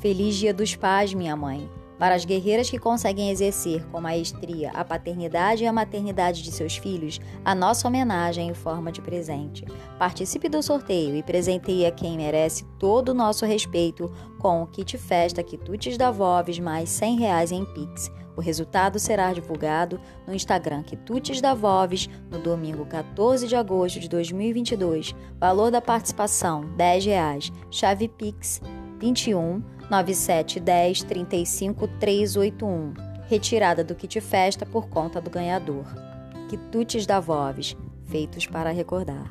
Feliz Dia dos Pais, minha mãe. Para as guerreiras que conseguem exercer com maestria a paternidade e a maternidade de seus filhos, a nossa homenagem em forma de presente. Participe do sorteio e presenteie a quem merece todo o nosso respeito com o kit festa Quitutes da Voves mais 100 reais em Pix. O resultado será divulgado no Instagram Quitutes da Voves no domingo 14 de agosto de 2022. Valor da participação: 10 reais. Chave Pix 21 9710 35 381. Retirada do kit festa por conta do ganhador. Quitutes da Voves, feitos para recordar.